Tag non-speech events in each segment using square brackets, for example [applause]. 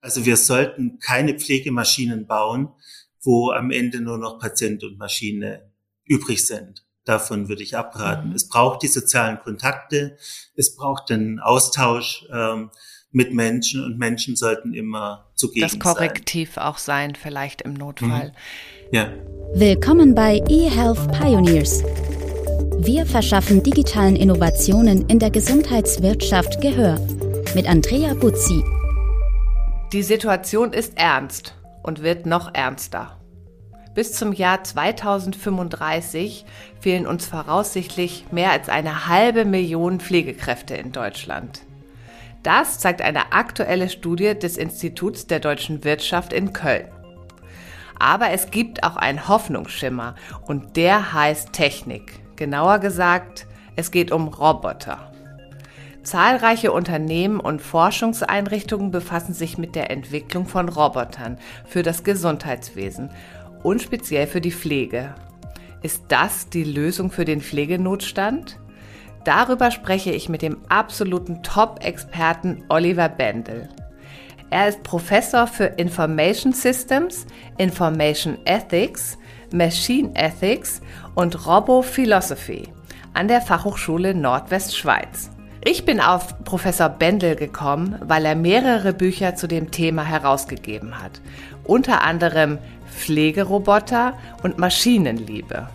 Also wir sollten keine Pflegemaschinen bauen, wo am Ende nur noch Patient und Maschine übrig sind. Davon würde ich abraten. Mhm. Es braucht die sozialen Kontakte, es braucht den Austausch ähm, mit Menschen und Menschen sollten immer zugegen sein. Das Korrektiv sein. auch sein, vielleicht im Notfall. Mhm. Ja. Willkommen bei eHealth Pioneers. Wir verschaffen digitalen Innovationen in der Gesundheitswirtschaft Gehör. Mit Andrea Buzzi. Die Situation ist ernst und wird noch ernster. Bis zum Jahr 2035 fehlen uns voraussichtlich mehr als eine halbe Million Pflegekräfte in Deutschland. Das zeigt eine aktuelle Studie des Instituts der deutschen Wirtschaft in Köln. Aber es gibt auch einen Hoffnungsschimmer und der heißt Technik. Genauer gesagt, es geht um Roboter. Zahlreiche Unternehmen und Forschungseinrichtungen befassen sich mit der Entwicklung von Robotern für das Gesundheitswesen und speziell für die Pflege. Ist das die Lösung für den Pflegenotstand? Darüber spreche ich mit dem absoluten Top-Experten Oliver Bendel. Er ist Professor für Information Systems, Information Ethics, Machine Ethics und Robo Philosophy an der Fachhochschule Nordwestschweiz. Ich bin auf Professor Bendel gekommen, weil er mehrere Bücher zu dem Thema herausgegeben hat. Unter anderem Pflegeroboter und Maschinenliebe.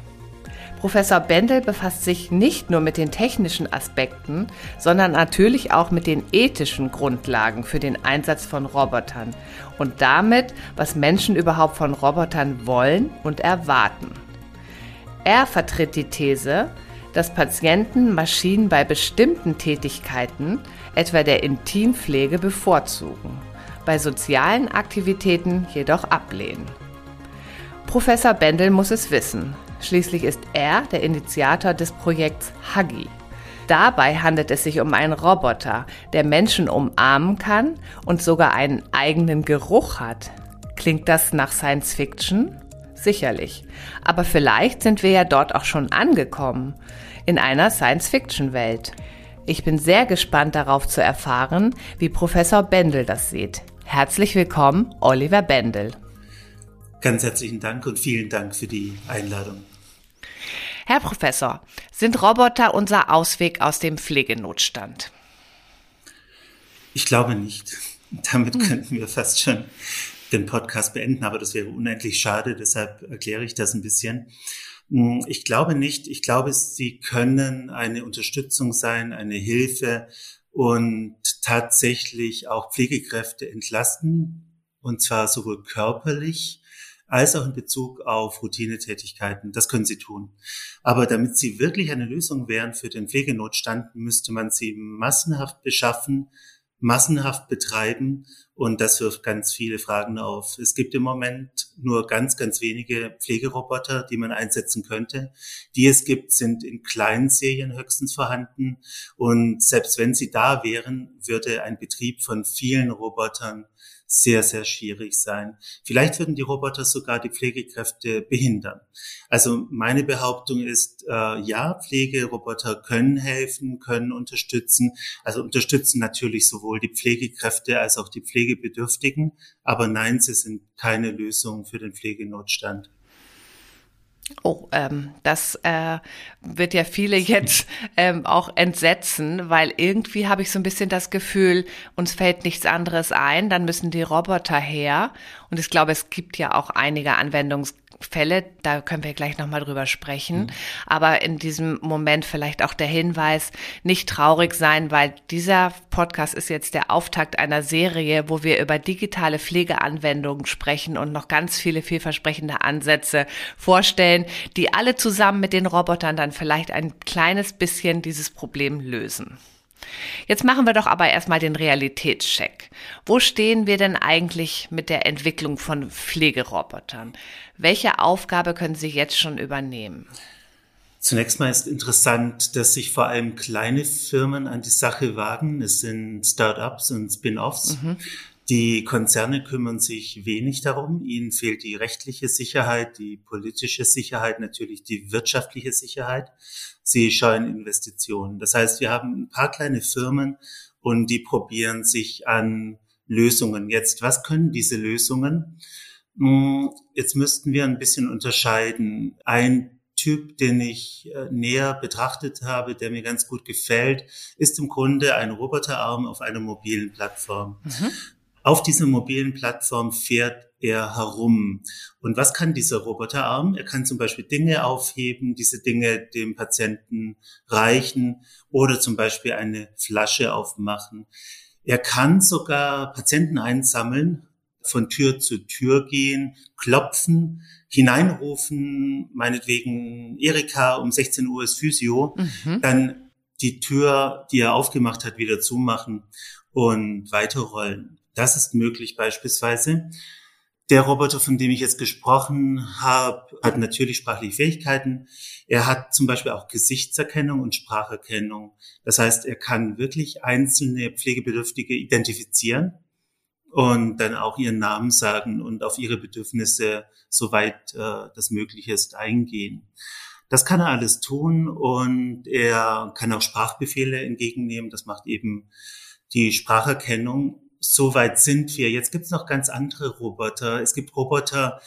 Professor Bendel befasst sich nicht nur mit den technischen Aspekten, sondern natürlich auch mit den ethischen Grundlagen für den Einsatz von Robotern und damit, was Menschen überhaupt von Robotern wollen und erwarten. Er vertritt die These, dass Patienten Maschinen bei bestimmten Tätigkeiten, etwa der Intimpflege, bevorzugen, bei sozialen Aktivitäten jedoch ablehnen. Professor Bendel muss es wissen. Schließlich ist er der Initiator des Projekts Huggy. Dabei handelt es sich um einen Roboter, der Menschen umarmen kann und sogar einen eigenen Geruch hat. Klingt das nach Science Fiction? Sicherlich. Aber vielleicht sind wir ja dort auch schon angekommen in einer Science-Fiction-Welt. Ich bin sehr gespannt darauf zu erfahren, wie Professor Bendel das sieht. Herzlich willkommen, Oliver Bendel. Ganz herzlichen Dank und vielen Dank für die Einladung. Herr Professor, sind Roboter unser Ausweg aus dem Pflegenotstand? Ich glaube nicht. Damit hm. könnten wir fast schon den Podcast beenden, aber das wäre unendlich schade, deshalb erkläre ich das ein bisschen. Hm, ich glaube nicht. Ich glaube, sie können eine Unterstützung sein, eine Hilfe und tatsächlich auch Pflegekräfte entlasten, und zwar sowohl körperlich als auch in Bezug auf Routinetätigkeiten. Das können sie tun. Aber damit sie wirklich eine Lösung wären für den Pflegenotstand, müsste man sie massenhaft beschaffen, massenhaft betreiben und das wirft ganz viele Fragen auf. Es gibt im Moment nur ganz, ganz wenige Pflegeroboter, die man einsetzen könnte. Die es gibt, sind in kleinen Serien höchstens vorhanden. Und selbst wenn sie da wären, würde ein Betrieb von vielen Robotern sehr, sehr schwierig sein. Vielleicht würden die Roboter sogar die Pflegekräfte behindern. Also meine Behauptung ist, äh, ja, Pflegeroboter können helfen, können unterstützen. Also unterstützen natürlich sowohl die Pflegekräfte als auch die Pflegebedürftigen. Aber nein, sie sind keine Lösung für den Pflegenotstand. Oh, ähm, das äh, wird ja viele [laughs] jetzt ähm, auch entsetzen, weil irgendwie habe ich so ein bisschen das Gefühl, uns fällt nichts anderes ein, dann müssen die Roboter her. Und ich glaube, es gibt ja auch einige Anwendungs Fälle, da können wir gleich nochmal drüber sprechen. Mhm. Aber in diesem Moment vielleicht auch der Hinweis, nicht traurig sein, weil dieser Podcast ist jetzt der Auftakt einer Serie, wo wir über digitale Pflegeanwendungen sprechen und noch ganz viele vielversprechende Ansätze vorstellen, die alle zusammen mit den Robotern dann vielleicht ein kleines bisschen dieses Problem lösen. Jetzt machen wir doch aber erstmal den Realitätscheck. Wo stehen wir denn eigentlich mit der Entwicklung von Pflegerobotern? Welche Aufgabe können Sie jetzt schon übernehmen? Zunächst mal ist interessant, dass sich vor allem kleine Firmen an die Sache wagen. Es sind Start-ups und Spin-offs. Mhm. Die Konzerne kümmern sich wenig darum. Ihnen fehlt die rechtliche Sicherheit, die politische Sicherheit, natürlich die wirtschaftliche Sicherheit. Sie scheuen Investitionen. Das heißt, wir haben ein paar kleine Firmen und die probieren sich an Lösungen. Jetzt, was können diese Lösungen? Hm, jetzt müssten wir ein bisschen unterscheiden. Ein Typ, den ich äh, näher betrachtet habe, der mir ganz gut gefällt, ist im Grunde ein Roboterarm auf einer mobilen Plattform. Mhm. Auf dieser mobilen Plattform fährt er herum. Und was kann dieser Roboterarm? Er kann zum Beispiel Dinge aufheben, diese Dinge dem Patienten reichen oder zum Beispiel eine Flasche aufmachen. Er kann sogar Patienten einsammeln, von Tür zu Tür gehen, klopfen, hineinrufen, meinetwegen Erika um 16 Uhr ist Physio, mhm. dann die Tür, die er aufgemacht hat, wieder zumachen und weiterrollen. Das ist möglich beispielsweise. Der Roboter, von dem ich jetzt gesprochen habe, hat natürlich sprachliche Fähigkeiten. Er hat zum Beispiel auch Gesichtserkennung und Spracherkennung. Das heißt, er kann wirklich einzelne Pflegebedürftige identifizieren und dann auch ihren Namen sagen und auf ihre Bedürfnisse, soweit äh, das möglich ist, eingehen. Das kann er alles tun und er kann auch Sprachbefehle entgegennehmen. Das macht eben die Spracherkennung so weit sind wir. Jetzt gibt es noch ganz andere Roboter. Es gibt Roboter,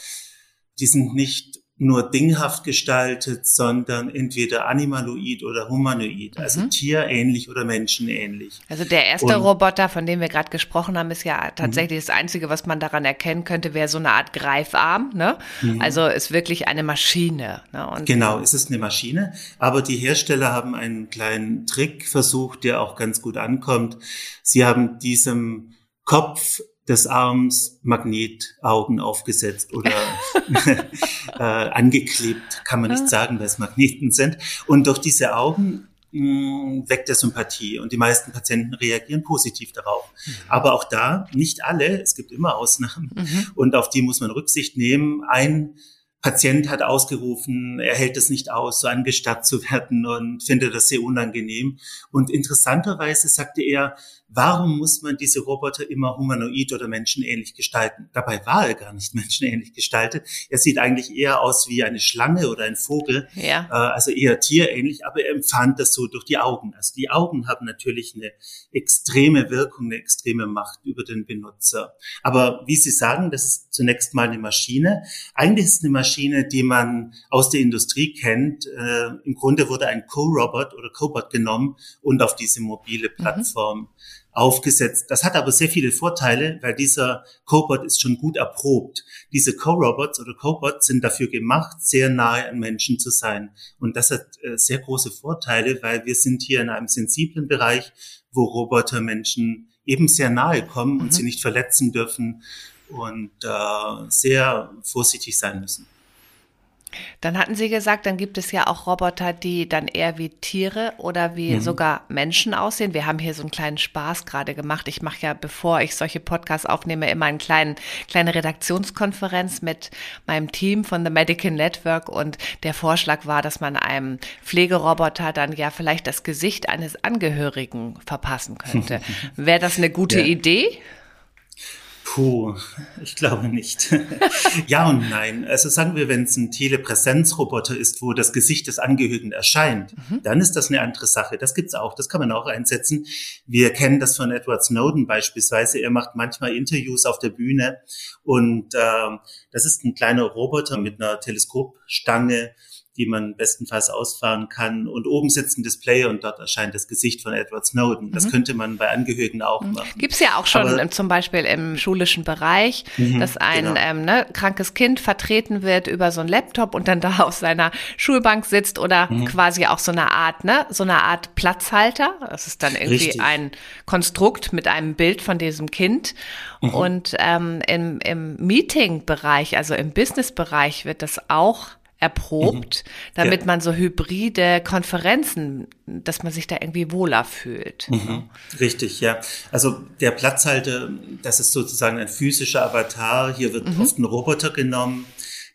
die sind nicht nur dinghaft gestaltet, sondern entweder animaloid oder humanoid, also mhm. tierähnlich oder menschenähnlich. Also der erste Und, Roboter, von dem wir gerade gesprochen haben, ist ja tatsächlich mhm. das Einzige, was man daran erkennen könnte, wäre so eine Art Greifarm. Ne? Mhm. Also ist wirklich eine Maschine. Ne? Genau, es ist eine Maschine, aber die Hersteller haben einen kleinen Trick versucht, der auch ganz gut ankommt. Sie haben diesem Kopf des Arms Magnetaugen aufgesetzt oder [laughs] [laughs] äh, angeklebt, kann man nicht ah. sagen, weil es Magneten sind. Und durch diese Augen mh, mm, weckt er Sympathie und die meisten Patienten reagieren positiv darauf. Mhm. Aber auch da, nicht alle, es gibt immer Ausnahmen mhm. und auf die muss man Rücksicht nehmen. Ein Patient hat ausgerufen, er hält es nicht aus, so angestarrt zu werden und findet das sehr unangenehm. Und interessanterweise sagte er, warum muss man diese Roboter immer humanoid oder menschenähnlich gestalten? Dabei war er gar nicht [laughs] menschenähnlich gestaltet. Er sieht eigentlich eher aus wie eine Schlange oder ein Vogel, ja. äh, also eher tierähnlich, aber er empfand das so durch die Augen. Also die Augen haben natürlich eine extreme Wirkung, eine extreme Macht über den Benutzer. Aber wie Sie sagen, das ist zunächst mal eine Maschine. Eigentlich ist es eine Maschine, die man aus der Industrie kennt. Äh, Im Grunde wurde ein Co-Robot oder Cobot genommen und auf diese mobile mhm. Plattform mhm aufgesetzt. Das hat aber sehr viele Vorteile, weil dieser Cobot ist schon gut erprobt. Diese Co-Robots oder Cobots sind dafür gemacht, sehr nahe an Menschen zu sein. Und das hat äh, sehr große Vorteile, weil wir sind hier in einem sensiblen Bereich, wo Roboter Menschen eben sehr nahe kommen und mhm. sie nicht verletzen dürfen und äh, sehr vorsichtig sein müssen. Dann hatten Sie gesagt, dann gibt es ja auch Roboter, die dann eher wie Tiere oder wie mhm. sogar Menschen aussehen. Wir haben hier so einen kleinen Spaß gerade gemacht. Ich mache ja, bevor ich solche Podcasts aufnehme, immer eine kleinen, kleine Redaktionskonferenz mit meinem Team von The Medical Network und der Vorschlag war, dass man einem Pflegeroboter dann ja vielleicht das Gesicht eines Angehörigen verpassen könnte. [laughs] Wäre das eine gute ja. Idee? Puh, ich glaube nicht. [laughs] ja und nein. Also sagen wir, wenn es ein Telepräsenzroboter ist, wo das Gesicht des Angehörigen erscheint, mhm. dann ist das eine andere Sache. Das gibt's auch, das kann man auch einsetzen. Wir kennen das von Edward Snowden beispielsweise. Er macht manchmal Interviews auf der Bühne und äh, das ist ein kleiner Roboter mit einer Teleskopstange die man bestenfalls ausfahren kann. Und oben sitzt ein Display und dort erscheint das Gesicht von Edward Snowden. Das mhm. könnte man bei Angehörigen auch mhm. machen. Gibt's ja auch schon Aber, zum Beispiel im schulischen Bereich, mhm, dass ein genau. ähm, ne, krankes Kind vertreten wird über so ein Laptop und dann da auf seiner Schulbank sitzt oder mhm. quasi auch so eine Art, ne, so eine Art Platzhalter. Das ist dann irgendwie Richtig. ein Konstrukt mit einem Bild von diesem Kind. Mhm. Und ähm, im, im Meeting-Bereich, also im Business-Bereich wird das auch erprobt, mhm. damit ja. man so hybride Konferenzen, dass man sich da irgendwie wohler fühlt. Mhm. Richtig, ja. Also der Platzhalter, das ist sozusagen ein physischer Avatar. Hier wird mhm. oft ein Roboter genommen,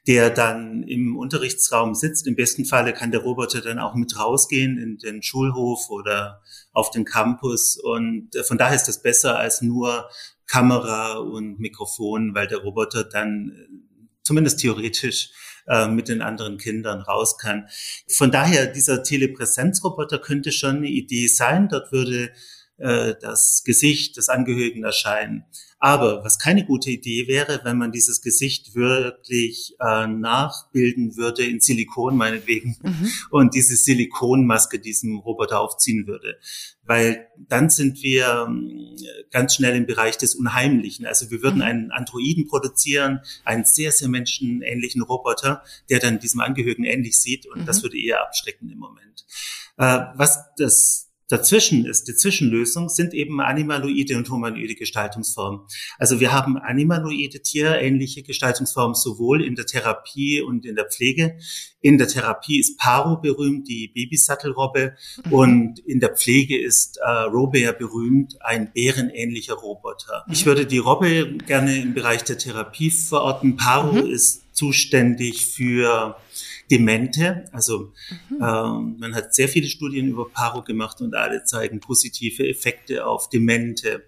der dann im Unterrichtsraum sitzt. Im besten Falle kann der Roboter dann auch mit rausgehen in den Schulhof oder auf den Campus. Und äh, von daher ist das besser als nur Kamera und Mikrofon, weil der Roboter dann äh, zumindest theoretisch äh, mit den anderen Kindern raus kann. Von daher, dieser Telepräsenzroboter könnte schon eine Idee sein. Dort würde äh, das Gesicht des Angehörigen erscheinen. Aber was keine gute Idee wäre, wenn man dieses Gesicht wirklich äh, nachbilden würde in Silikon meinetwegen mhm. und diese Silikonmaske diesem Roboter aufziehen würde. Weil dann sind wir ähm, ganz schnell im Bereich des Unheimlichen. Also wir würden mhm. einen Androiden produzieren, einen sehr, sehr menschenähnlichen Roboter, der dann diesem Angehörigen ähnlich sieht und mhm. das würde eher abschrecken im Moment. Äh, was das dazwischen ist, die Zwischenlösung, sind eben animaloide und humanoide Gestaltungsformen. Also wir haben animaloide, tierähnliche Gestaltungsformen sowohl in der Therapie und in der Pflege. In der Therapie ist Paro berühmt, die Babysattelrobbe, mhm. und in der Pflege ist äh, Robert berühmt, ein bärenähnlicher Roboter. Mhm. Ich würde die Robbe gerne im Bereich der Therapie verorten. Paro mhm. ist zuständig für Demente. Also mhm. ähm, man hat sehr viele Studien über Paro gemacht und alle zeigen positive Effekte auf Demente.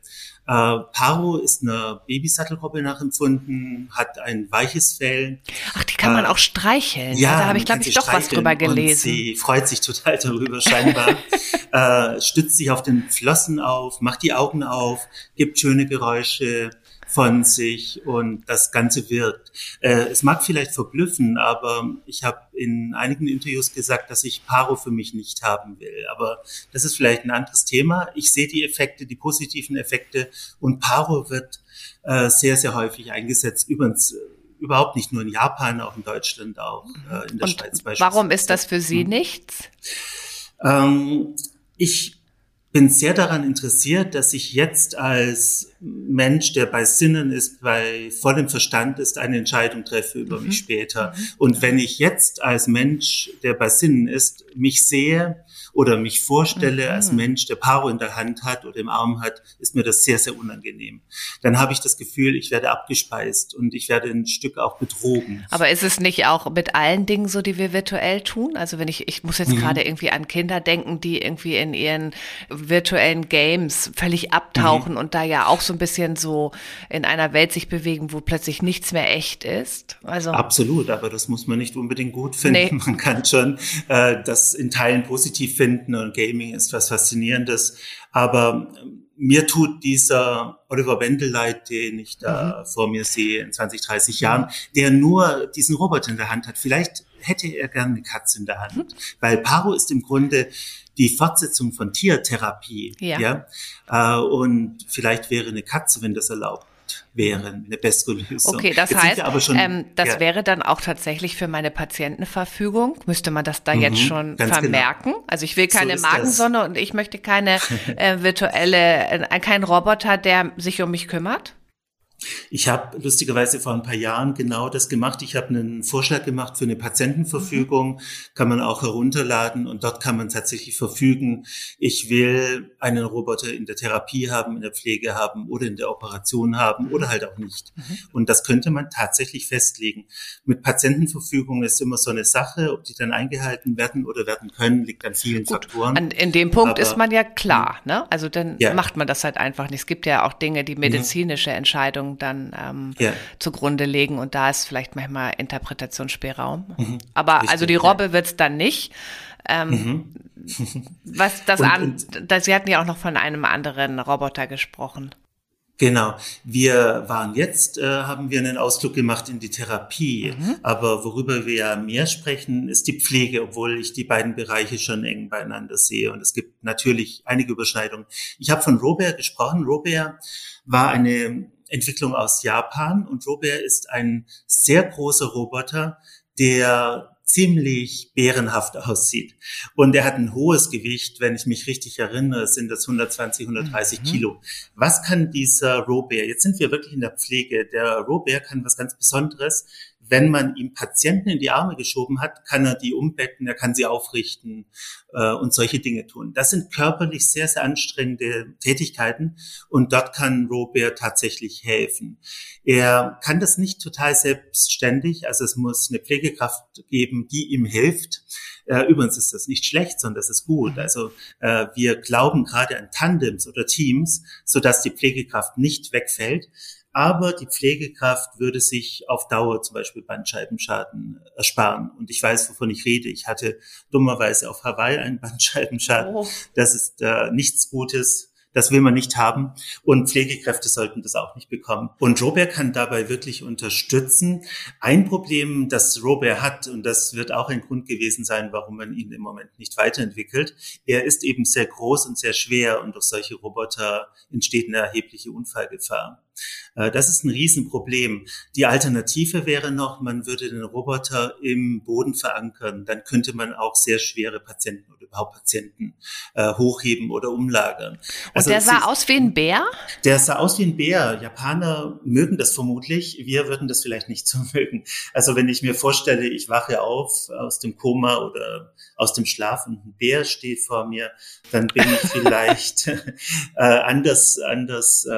Äh, Paro ist eine Babysattelrobbe nachempfunden, hat ein weiches Fell. Ach, die kann man äh, auch streicheln. Ja, da habe ich, glaube ich, doch was drüber gelesen. sie freut sich total darüber, scheinbar. [laughs] äh, stützt sich auf den Flossen auf, macht die Augen auf, gibt schöne Geräusche von sich und das Ganze wirkt. Äh, es mag vielleicht verblüffen, aber ich habe in einigen Interviews gesagt, dass ich Paro für mich nicht haben will. Aber das ist vielleicht ein anderes Thema. Ich sehe die Effekte, die positiven Effekte und Paro wird äh, sehr, sehr häufig eingesetzt. Übrigens äh, überhaupt nicht nur in Japan, auch in Deutschland, auch äh, in der und Schweiz beispielsweise. Warum ist das für Sie hm. nichts? Ähm, ich bin sehr daran interessiert, dass ich jetzt als Mensch, der bei Sinnen ist, bei vollem Verstand ist, eine Entscheidung treffe über mhm. mich später. Mhm. Und wenn ich jetzt als Mensch, der bei Sinnen ist, mich sehe oder mich vorstelle mhm. als Mensch, der Paro in der Hand hat oder im Arm hat, ist mir das sehr, sehr unangenehm. Dann habe ich das Gefühl, ich werde abgespeist und ich werde ein Stück auch betrogen. Aber ist es nicht auch mit allen Dingen so, die wir virtuell tun? Also wenn ich, ich muss jetzt mhm. gerade irgendwie an Kinder denken, die irgendwie in ihren virtuellen Games völlig abtauchen mhm. und da ja auch so ein bisschen so in einer Welt sich bewegen, wo plötzlich nichts mehr echt ist. Also Absolut, aber das muss man nicht unbedingt gut finden. Nee. Man kann schon äh, das in Teilen positiv finden finden und Gaming ist was Faszinierendes. Aber ähm, mir tut dieser Oliver Wendel leid, den ich da mhm. vor mir sehe in 20, 30 Jahren, der nur diesen Roboter in der Hand hat. Vielleicht hätte er gerne eine Katze in der Hand, mhm. weil Paro ist im Grunde die Fortsetzung von Tiertherapie. Ja. ja? Äh, und vielleicht wäre eine Katze, wenn das erlaubt wären, eine bessere Lösung. Okay, das jetzt heißt, schon, ähm, das ja. wäre dann auch tatsächlich für meine Patientenverfügung. Müsste man das da mhm, jetzt schon genau. vermerken? Genau. Also ich will keine so Magensonne das. und ich möchte keine [laughs] äh, virtuelle, äh, keinen Roboter, der sich um mich kümmert? Ich habe lustigerweise vor ein paar Jahren genau das gemacht. Ich habe einen Vorschlag gemacht für eine Patientenverfügung, mhm. kann man auch herunterladen und dort kann man tatsächlich verfügen, ich will einen Roboter in der Therapie haben, in der Pflege haben oder in der Operation haben oder halt auch nicht. Mhm. Und das könnte man tatsächlich festlegen. Mit Patientenverfügung ist immer so eine Sache, ob die dann eingehalten werden oder werden können, liegt an vielen Gut. Faktoren. An, in dem Punkt Aber, ist man ja klar, ne? Also dann ja. macht man das halt einfach nicht. Es gibt ja auch Dinge, die medizinische Entscheidungen dann ähm, ja. zugrunde legen und da ist vielleicht manchmal Interpretationsspielraum. Mhm, Aber richtig, also die Robbe ja. wird's dann nicht. Ähm, mhm. [laughs] was das und, an, das, Sie hatten ja auch noch von einem anderen Roboter gesprochen. Genau. Wir waren jetzt, äh, haben wir einen Ausflug gemacht in die Therapie. Mhm. Aber worüber wir ja mehr sprechen, ist die Pflege, obwohl ich die beiden Bereiche schon eng beieinander sehe. Und es gibt natürlich einige Überschneidungen. Ich habe von Robert gesprochen. Robert war eine Entwicklung aus Japan und Robert ist ein sehr großer Roboter, der ziemlich bärenhaft aussieht. Und er hat ein hohes Gewicht, wenn ich mich richtig erinnere, sind das 120, 130 mhm. Kilo. Was kann dieser Robert? Jetzt sind wir wirklich in der Pflege. Der Robert kann was ganz Besonderes wenn man ihm Patienten in die Arme geschoben hat, kann er die umbetten, er kann sie aufrichten äh, und solche Dinge tun. Das sind körperlich sehr, sehr anstrengende Tätigkeiten und dort kann Robert tatsächlich helfen. Er kann das nicht total selbstständig, also es muss eine Pflegekraft geben, die ihm hilft. Äh, übrigens ist das nicht schlecht, sondern das ist gut. Also äh, wir glauben gerade an Tandems oder Teams, sodass die Pflegekraft nicht wegfällt aber die Pflegekraft würde sich auf Dauer zum Beispiel Bandscheibenschaden ersparen. Und ich weiß, wovon ich rede. Ich hatte dummerweise auf Hawaii einen [laughs] Bandscheibenschaden. Oh. Das ist äh, nichts Gutes. Das will man nicht haben. Und Pflegekräfte sollten das auch nicht bekommen. Und Robert kann dabei wirklich unterstützen. Ein Problem, das Robert hat, und das wird auch ein Grund gewesen sein, warum man ihn im Moment nicht weiterentwickelt, er ist eben sehr groß und sehr schwer und durch solche Roboter entsteht eine erhebliche Unfallgefahr. Äh, das ist ein Riesenproblem. Die Alternative wäre noch, man würde den Roboter im Boden verankern. Dann könnte man auch sehr schwere Patienten oder überhaupt Patienten äh, hochheben oder umlagern. Also Und der sah aus wie ein Bär? Der sah aus wie ein Bär. Japaner mögen das vermutlich. Wir würden das vielleicht nicht [laughs] so mögen. Also wenn ich mir vorstelle, ich wache auf aus dem Koma oder aus dem Schlaf und ein Bär steht vor mir, dann bin ich [laughs] vielleicht äh, anders, anders, äh,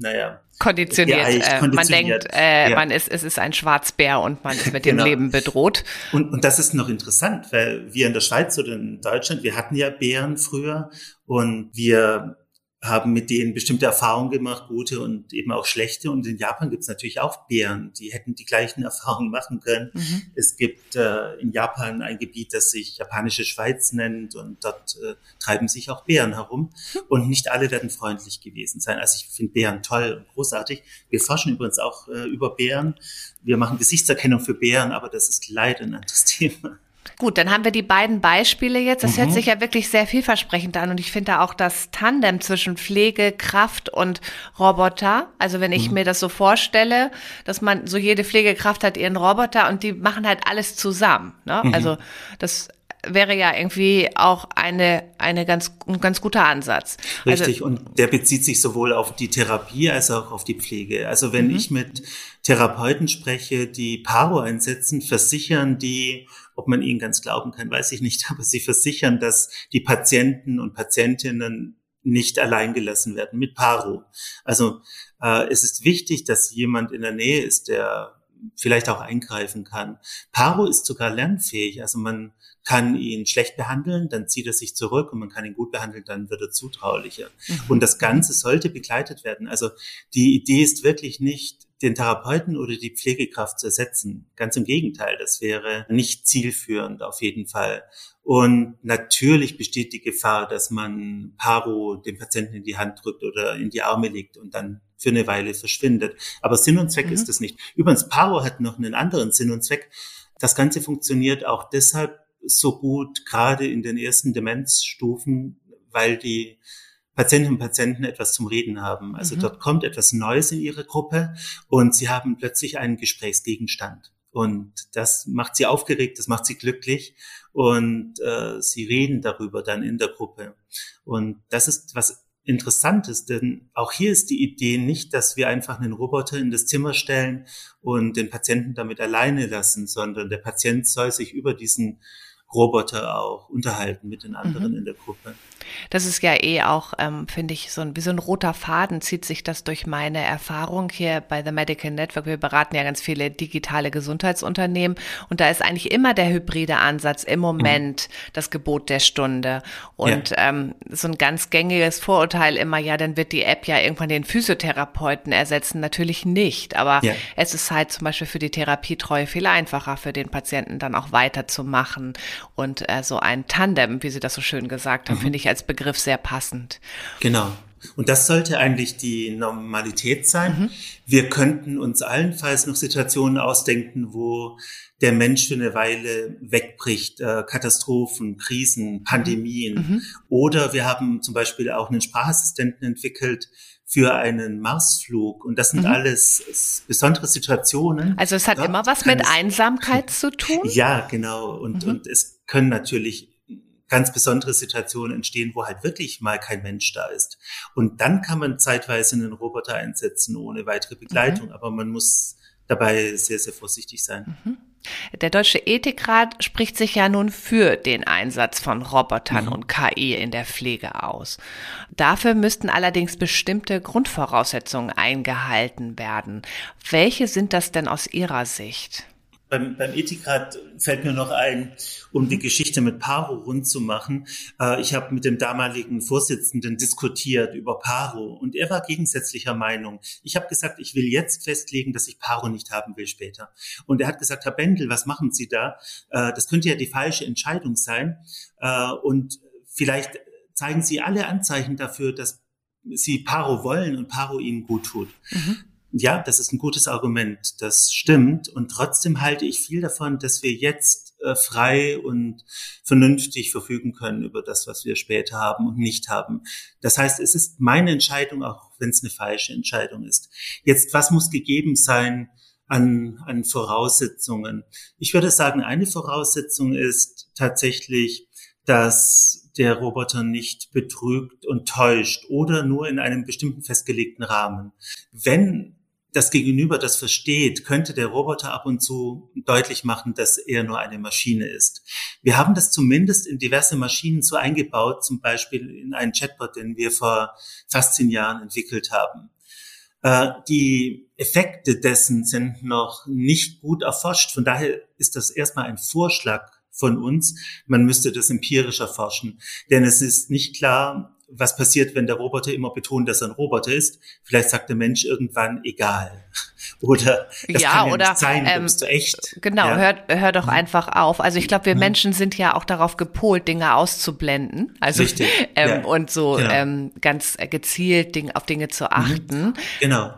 naja, konditioniert. Ja, konditioniert. Man denkt, äh, ja. man ist, es ist ein Schwarzbär und man ist mit genau. dem Leben bedroht. Und, und das ist noch interessant, weil wir in der Schweiz oder in Deutschland, wir hatten ja Bären früher und wir haben mit denen bestimmte Erfahrungen gemacht, gute und eben auch schlechte. Und in Japan gibt es natürlich auch Bären, die hätten die gleichen [laughs] Erfahrungen machen können. Mhm. Es gibt äh, in Japan ein Gebiet, das sich japanische Schweiz nennt und dort äh, treiben sich auch Bären herum. Und nicht alle werden freundlich gewesen sein. Also ich finde Bären toll und großartig. Wir forschen übrigens auch äh, über Bären. Wir machen Gesichtserkennung für Bären, aber das ist leider ein anderes [laughs] Thema. Gut, dann haben wir die beiden Beispiele jetzt. Das mhm. hört sich ja wirklich sehr vielversprechend an. Und ich finde auch das Tandem zwischen Pflege, Kraft und Roboter. Also wenn ich mhm. mir das so vorstelle, dass man so jede Pflegekraft hat ihren Roboter und die machen halt alles zusammen. Ne? Mhm. Also das wäre ja irgendwie auch eine, eine ganz, ein ganz guter Ansatz. Also Richtig. Also, und der bezieht sich sowohl auf die Therapie als auch auf die Pflege. Also wenn mhm. ich mit Therapeuten spreche, die Paro einsetzen, versichern die, ob man ihnen ganz glauben kann, weiß ich nicht, [laughs] aber sie versichern, dass die Patienten und Patientinnen nicht allein gelassen werden mit Paro. Also äh, es ist wichtig, dass jemand in der Nähe ist, der vielleicht auch eingreifen kann. Paro ist sogar lernfähig. Also man kann ihn schlecht behandeln, dann zieht er sich zurück und man kann ihn gut behandeln, dann wird er zutraulicher. Mhm. Und das Ganze sollte begleitet werden. Also die Idee ist wirklich nicht, den Therapeuten oder die Pflegekraft zu ersetzen. Ganz im Gegenteil, das wäre nicht zielführend auf jeden Fall. Und natürlich besteht die Gefahr, dass man Paro dem Patienten in die Hand drückt oder in die Arme legt und dann für eine Weile verschwindet. Aber Sinn und Zweck mhm. ist es nicht. Übrigens, Paro hat noch einen anderen Sinn und Zweck. Das Ganze funktioniert auch deshalb so gut, gerade in den ersten Demenzstufen, weil die Patientinnen und Patienten etwas zum Reden haben. Also mhm. dort kommt etwas Neues in ihre Gruppe und sie haben plötzlich einen Gesprächsgegenstand. Und das macht sie aufgeregt, das macht sie glücklich und äh, sie reden darüber dann in der Gruppe. Und das ist was Interessantes, denn auch hier ist die Idee nicht, dass wir einfach einen Roboter in das Zimmer stellen und den Patienten damit alleine lassen, sondern der Patient soll sich über diesen Roboter auch unterhalten mit den anderen mhm. in der Gruppe. Das ist ja eh auch, ähm, finde ich, so ein, wie so ein roter Faden zieht sich das durch meine Erfahrung hier bei The Medical Network. Wir beraten ja ganz viele digitale Gesundheitsunternehmen und da ist eigentlich immer der hybride Ansatz im Moment mhm. das Gebot der Stunde. Und ja. ähm, so ein ganz gängiges Vorurteil immer, ja, dann wird die App ja irgendwann den Physiotherapeuten ersetzen. Natürlich nicht, aber ja. es ist halt zum Beispiel für die Therapietreue viel einfacher für den Patienten dann auch weiterzumachen. Und äh, so ein Tandem, wie Sie das so schön gesagt haben, mhm. finde ich als Begriff sehr passend. Genau. Und das sollte eigentlich die Normalität sein. Mhm. Wir könnten uns allenfalls noch Situationen ausdenken, wo der Mensch für eine Weile wegbricht, äh, Katastrophen, Krisen, Pandemien. Mhm. Oder wir haben zum Beispiel auch einen Sprachassistenten entwickelt für einen Marsflug. Und das sind mhm. alles besondere Situationen. Also es hat Dort immer was mit Einsamkeit zu tun? [laughs] Ja, genau. Und, mhm. und es können natürlich ganz besondere Situationen entstehen, wo halt wirklich mal kein Mensch da ist. Und dann kann man zeitweise einen Roboter einsetzen ohne weitere Begleitung, mhm. aber man muss dabei sehr, sehr vorsichtig sein. Der Deutsche Ethikrat spricht sich ja nun für den Einsatz von Robotern mhm. und KI in der Pflege aus. Dafür müssten allerdings bestimmte Grundvoraussetzungen eingehalten werden. Welche sind das denn aus Ihrer Sicht? Beim, beim Ethikrat fällt mir noch ein, um die Geschichte mit Paro rund zu machen. Äh, ich habe mit dem damaligen Vorsitzenden diskutiert über Paro und er war gegensätzlicher Meinung. Ich habe gesagt, ich will jetzt festlegen, dass ich Paro nicht haben will später. Und er hat gesagt, Herr Bendel, was machen Sie da? Äh, das könnte ja die falsche Entscheidung sein. Äh, und vielleicht zeigen Sie alle Anzeichen dafür, dass sie Paro wollen und Paro ihnen gut tut. Mhm. Ja, das ist ein gutes Argument, das stimmt. Und trotzdem halte ich viel davon, dass wir jetzt äh, frei und vernünftig verfügen können über das, was wir später haben und nicht haben. Das heißt, es ist meine Entscheidung, auch wenn es eine falsche Entscheidung ist. Jetzt, was muss gegeben sein an, an Voraussetzungen? Ich würde sagen, eine Voraussetzung ist tatsächlich, dass der Roboter nicht betrügt und täuscht oder nur in einem bestimmten festgelegten Rahmen. Wenn das Gegenüber das versteht, könnte der Roboter ab und zu deutlich machen, dass er nur eine Maschine ist. Wir haben das zumindest in diverse Maschinen so eingebaut, zum Beispiel in einen Chatbot, den wir vor fast zehn Jahren entwickelt haben. Äh, die Effekte dessen sind noch nicht gut erforscht. Von daher ist das erstmal ein Vorschlag von uns. Man müsste das empirisch erforschen, denn es ist nicht klar, was passiert, wenn der Roboter immer betont, dass er ein Roboter ist. Vielleicht sagt der Mensch irgendwann egal. [laughs] Oder das ja, kann ja oder, nicht sein, ähm, bist du echt. Genau, ja? hör, hör doch mhm. einfach auf. Also ich glaube, wir mhm. Menschen sind ja auch darauf gepolt, Dinge auszublenden. Also Richtig, [laughs] ähm, ja. und so genau. ähm, ganz gezielt Ding, auf Dinge zu mhm. achten. Mhm. Genau.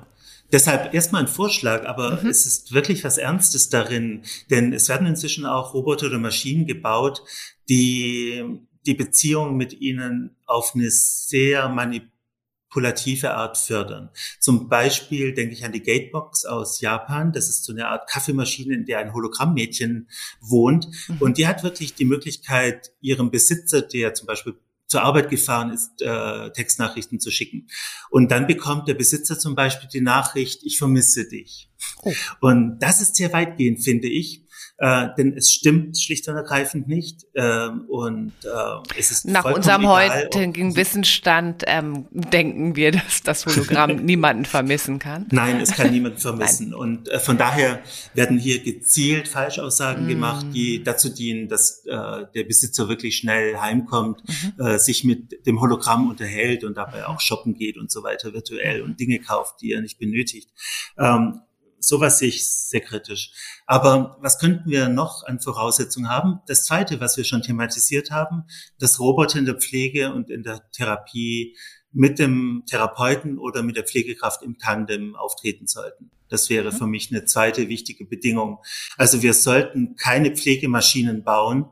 Deshalb erstmal ein Vorschlag, aber mhm. es ist wirklich was Ernstes darin, denn es werden inzwischen auch Roboter oder Maschinen gebaut, die die Beziehung mit ihnen auf eine sehr manipulative Art fördern. Zum Beispiel denke ich an die Gatebox aus Japan. Das ist so eine Art Kaffeemaschine, in der ein Hologrammmädchen wohnt. Mhm. Und die hat wirklich die Möglichkeit, ihrem Besitzer, der zum Beispiel zur Arbeit gefahren ist, äh, Textnachrichten zu schicken. Und dann bekommt der Besitzer zum Beispiel die Nachricht, ich vermisse dich. Oh. Und das ist sehr weitgehend, finde ich äh, denn es stimmt schlicht und ergreifend nicht. Ähm, und äh, es ist nach unserem egal, heutigen Wissensstand ähm, denken wir, dass das Hologramm [laughs] niemanden vermissen kann. Nein, es kann niemanden vermissen. Und äh, von daher werden hier gezielt Falschaussagen mm. gemacht, die dazu dienen, dass äh, der Besitzer wirklich schnell heimkommt, mhm. äh, sich mit dem Hologramm unterhält und dabei auch shoppen geht und so weiter virtuell und Dinge kauft, die er nicht benötigt. Ähm, sowas sehe ich sehr kritisch. Aber was könnten wir noch an Voraussetzungen haben? Das Zweite, was wir schon thematisiert haben, dass Roboter in der Pflege und in der Therapie mit dem Therapeuten oder mit der Pflegekraft im Tandem auftreten sollten. Das wäre mhm. für mich eine zweite wichtige Bedingung. Also wir sollten keine Pflegemaschinen bauen,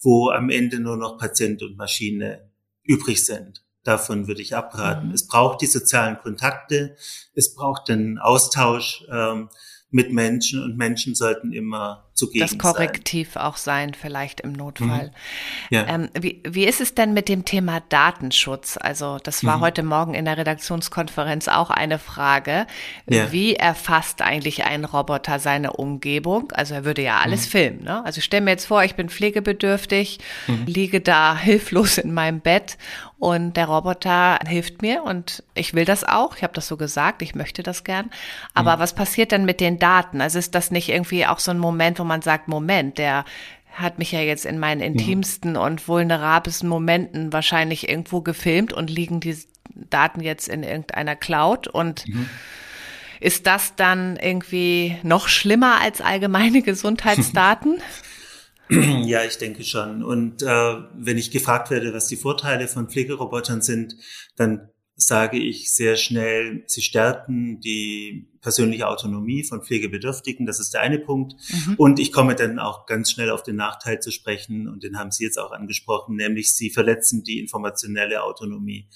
wo am Ende nur noch Patient und Maschine übrig sind. Davon würde ich abraten. Mhm. Es braucht die sozialen Kontakte, es braucht den Austausch ähm, mit Menschen und Menschen sollten immer zugegen Das Korrektiv sein. auch sein, vielleicht im Notfall. Mhm. Ja. Ähm, wie, wie ist es denn mit dem Thema Datenschutz? Also das war mhm. heute Morgen in der Redaktionskonferenz auch eine Frage. Ja. Wie erfasst eigentlich ein Roboter seine Umgebung? Also er würde ja alles mhm. filmen. Ne? Also ich stelle mir jetzt vor, ich bin pflegebedürftig, mhm. liege da [laughs] hilflos in meinem Bett und der Roboter hilft mir und ich will das auch. Ich habe das so gesagt, ich möchte das gern. Aber mhm. was passiert denn mit den Daten? Also ist das nicht irgendwie auch so ein Moment, wo wo man sagt, Moment, der hat mich ja jetzt in meinen intimsten und vulnerabelsten Momenten wahrscheinlich irgendwo gefilmt und liegen die Daten jetzt in irgendeiner Cloud und mhm. ist das dann irgendwie noch schlimmer als allgemeine [laughs] Gesundheitsdaten? [clears throat] Ja, ich denke schon. Und äh, wenn ich gefragt werde, was die Vorteile von Pflegerobotern sind, dann sage ich sehr schnell, sie stärken die persönliche Autonomie von Pflegebedürftigen. Das ist der eine Punkt. Mhm. Und ich komme dann auch ganz schnell auf den Nachteil zu sprechen, und den haben Sie jetzt auch angesprochen, nämlich sie verletzen die informationelle Autonomie.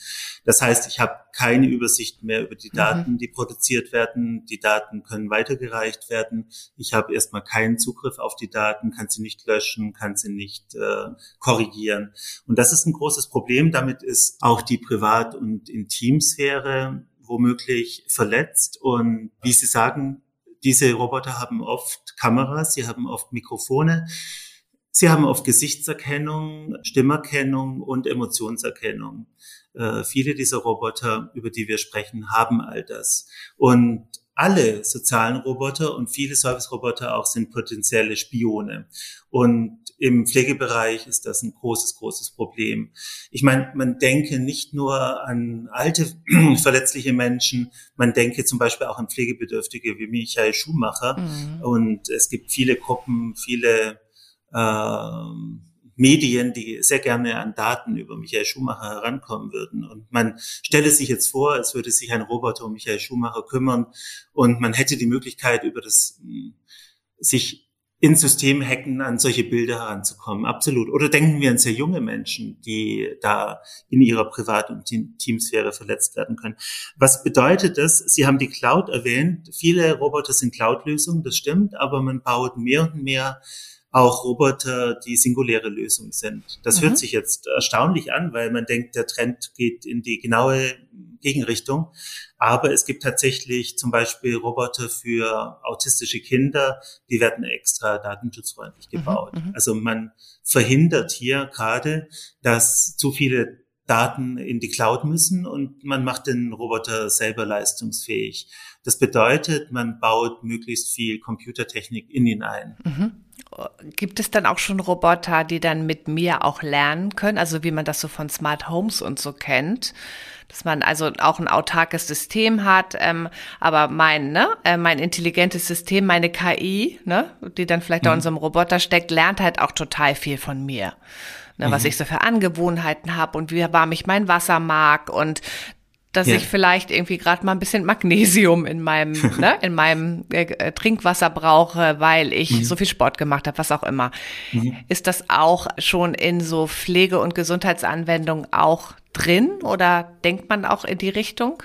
Das heißt, ich habe keine Übersicht mehr über die mhm. Daten, mhm. die produziert werden. Die Daten können weitergereicht werden. Ich habe erstmal keinen Zugriff auf die Daten, kann sie nicht löschen, kann sie nicht äh, korrigieren. Und das ist ein großes Problem. Damit ist auch die Privat- und Intimsphäre womöglich verletzt. Und wie Sie sagen, diese Roboter haben oft Kameras, sie haben oft Mikrofone, sie haben oft Gesichtserkennung, Stimmerkennung und Emotionserkennung. Äh, viele dieser Roboter, über die wir sprechen, haben all das. Und alle sozialen Roboter und viele Service-Roboter auch sind potenzielle Spione. Und im Pflegebereich ist das ein großes, großes Problem. Ich meine, man denke nicht nur an alte, [clears throat] verletzliche Menschen, man denke zum Beispiel auch an Pflegebedürftige wie Michael Schumacher. Mhm. Und es gibt viele Gruppen, viele äh, Medien, die sehr gerne an Daten über Michael Schumacher herankommen würden. Und man stelle sich jetzt vor, es würde sich ein Roboter um Michael Schumacher kümmern und man hätte die Möglichkeit, über das hm, sich in Systemhacken an solche Bilder heranzukommen. Absolut. Oder denken wir an sehr junge Menschen, die da in ihrer Privat- und Teamsphäre verletzt werden können. Was bedeutet das? Sie haben die Cloud erwähnt. Viele Roboter sind Cloud-Lösungen, das stimmt, aber man baut mehr und mehr auch Roboter, die singuläre Lösungen sind. Das mhm. hört sich jetzt erstaunlich an, weil man denkt, der Trend geht in die genaue Gegenrichtung. Aber es gibt tatsächlich zum Beispiel Roboter für autistische Kinder, die werden extra datenschutzfreundlich mhm, gebaut. Mhm, also man verhindert hier gerade, dass zu viele Daten in die Cloud müssen und man macht den Roboter selber leistungsfähig. Das bedeutet, man baut möglichst viel Computertechnik in ihn ein. Mhm. Gibt es dann auch schon Roboter, die dann mit mir auch lernen können, also wie man das so von Smart Homes und so kennt? Dass man also auch ein autarkes System hat, ähm, aber mein, ne, äh, mein intelligentes System, meine KI, ne, die dann vielleicht mhm. da in so einem Roboter steckt, lernt halt auch total viel von mir ne, mhm. was ich so für Angewohnheiten habe und wie warm ich mein Wasser mag und dass ja. ich vielleicht irgendwie gerade mal ein bisschen Magnesium in meinem [laughs] ne, in meinem äh, äh, Trinkwasser brauche, weil ich mhm. so viel Sport gemacht habe, was auch immer. Mhm. Ist das auch schon in so Pflege- und Gesundheitsanwendungen auch drin oder denkt man auch in die Richtung?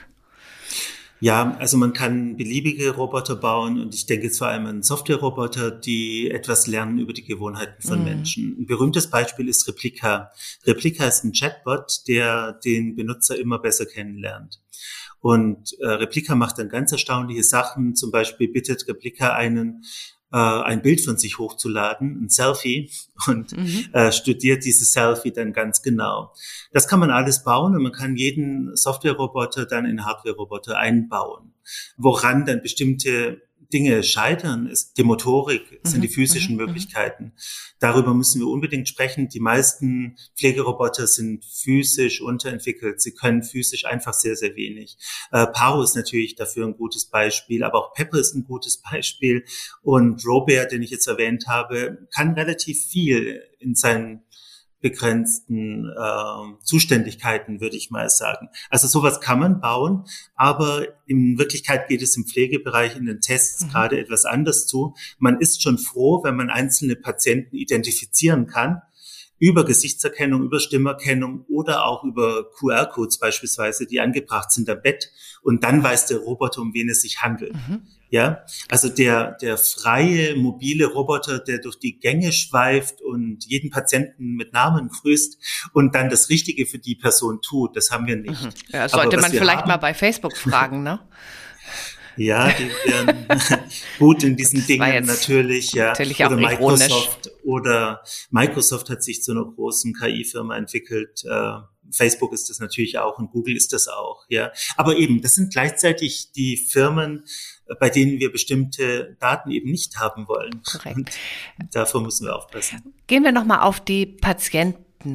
Ja, also man kann beliebige Roboter bauen und ich denke vor allem an Software-Roboter, die etwas lernen über die Gewohnheiten von mhm. Menschen. Ein berühmtes Beispiel ist Replika. Replika ist ein Chatbot, der den Benutzer immer besser kennenlernt. Und äh, Replika macht dann ganz erstaunliche Sachen. Zum Beispiel bittet Replika einen äh, ein Bild von sich hochzuladen, ein Selfie, [laughs] und mhm. äh, studiert dieses Selfie dann ganz genau. Das kann man alles bauen und man kann jeden Software-Roboter dann in Hardware-Roboter einbauen, woran dann bestimmte Dinge scheitern, ist die Motorik, sind die mhm, physischen mhm, mhm. Möglichkeiten. Darüber müssen wir unbedingt sprechen. Die meisten Pflegeroboter sind physisch unterentwickelt. Sie können physisch einfach sehr, sehr wenig. Äh, Paro ist natürlich dafür ein gutes Beispiel, aber auch Pepper ist ein gutes Beispiel. Und Robert, den ich jetzt erwähnt habe, kann relativ viel in seinen begrenzten äh, Zuständigkeiten, würde ich mal sagen. Also sowas kann man bauen, aber in Wirklichkeit geht es im Pflegebereich in den Tests mhm. gerade etwas anders zu. Man ist schon froh, wenn man einzelne Patienten identifizieren kann über Gesichtserkennung, über Stimmerkennung oder auch über QR-Codes beispielsweise, die angebracht sind am Bett. Und dann weiß der Roboter, um wen es sich handelt. Mhm. Ja, also der, der freie, mobile Roboter, der durch die Gänge schweift und jeden Patienten mit Namen grüßt und dann das Richtige für die Person tut, das haben wir nicht. Mhm. Ja, sollte man vielleicht haben, mal bei Facebook fragen, ne? [laughs] Ja, die werden [laughs] gut in diesen Dingen natürlich, ja. Natürlich oder Microsoft ironisch. oder Microsoft hat sich zu einer großen KI-Firma entwickelt. Äh, Facebook ist das natürlich auch und Google ist das auch, ja. Aber eben, das sind gleichzeitig die Firmen, bei denen wir bestimmte Daten eben nicht haben wollen. Korrekt. Und davor müssen wir aufpassen. Gehen wir nochmal auf die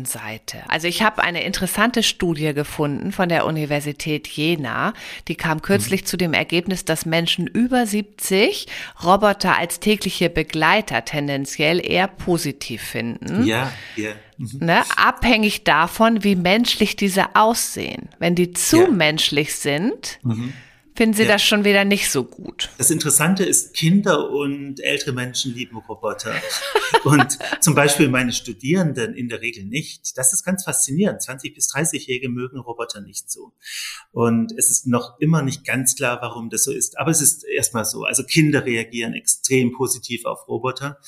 Seite. Also ich habe eine interessante Studie gefunden von der Universität Jena. Die kam kürzlich mhm. zu dem Ergebnis, dass Menschen über 70 Roboter als tägliche Begleiter tendenziell eher positiv finden. Ja, ja. Mhm. Ne, abhängig davon, wie menschlich diese aussehen. Wenn die zu ja. menschlich sind, mhm finden Sie ja. das schon wieder nicht so gut. Das Interessante ist, Kinder und ältere Menschen lieben Roboter. [laughs] und zum Beispiel meine Studierenden in der Regel nicht. Das ist ganz faszinierend. 20 bis 30-Jährige mögen Roboter nicht so. Und es ist noch immer nicht ganz klar, warum das so ist. Aber es ist erstmal so. Also Kinder reagieren extrem positiv auf Roboter.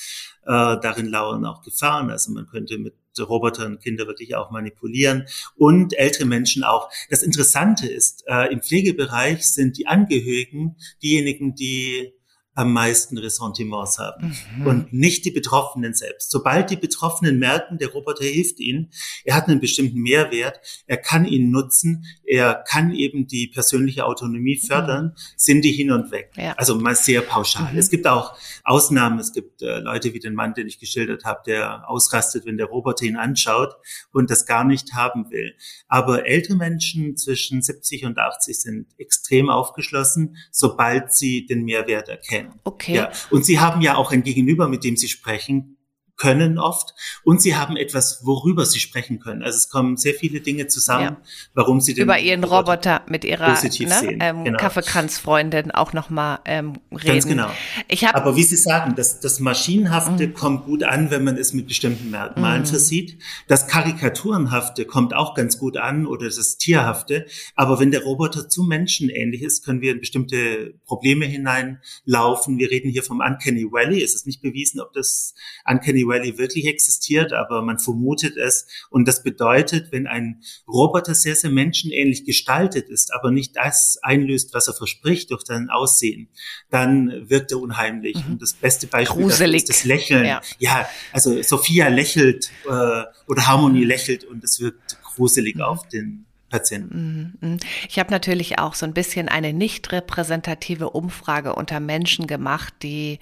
Äh, darin lauern auch Gefahren. Also man könnte mit Robotern Kinder wirklich auch manipulieren und ältere Menschen auch. Das Interessante ist, äh, im Pflegebereich sind die Angehörigen diejenigen, die am meisten Ressentiments haben mhm. und nicht die Betroffenen selbst. Sobald die Betroffenen merken, der Roboter hilft ihnen, er hat einen bestimmten Mehrwert, er kann ihn nutzen, er kann eben die persönliche Autonomie mhm. fördern, mhm. sind die hin und weg. Ja. Also mal sehr pauschal. Mhm. Es gibt auch Ausnahmen, es gibt äh, Leute wie den Mann, den ich geschildert habe, der ausrastet, wenn der Roboter ihn anschaut und das gar nicht haben will. Aber ältere Menschen zwischen 70 und 80 sind extrem aufgeschlossen, sobald sie den Mehrwert erkennen. Okay. Ja. Und Sie haben ja auch ein Gegenüber, mit dem Sie sprechen können oft und sie haben etwas, worüber sie sprechen können. Also es kommen sehr viele Dinge zusammen, ja. warum sie den über ihren Roboter, mit ihrer ne, ähm, genau. Kaffeekranzfreundin auch nochmal ähm, reden. Ganz genau. Ich hab, Aber wie Sie sagen, das, das Maschinenhafte mhm. kommt gut an, wenn man es mit bestimmten Merkmalen mhm. versieht. Das Karikaturenhafte kommt auch ganz gut an oder das Tierhafte. Aber wenn der Roboter zu menschenähnlich ist, können wir in bestimmte Probleme hineinlaufen. Wir reden hier vom Uncanny Valley. Es ist nicht bewiesen, ob das Uncanny Valley wirklich existiert, aber man vermutet es. Und das bedeutet, wenn ein Roboter sehr, sehr menschenähnlich gestaltet ist, aber nicht das einlöst, was er verspricht durch sein Aussehen, dann wirkt er unheimlich. Mhm. Und das beste Beispiel ist das Lächeln. Ja. ja. also Sophia lächelt äh, oder Harmony lächelt und es wirkt gruselig mhm. auf den Patienten. Mhm, mhm. Ich habe natürlich auch so ein bisschen eine nicht repräsentative Umfrage unter Menschen gemacht, die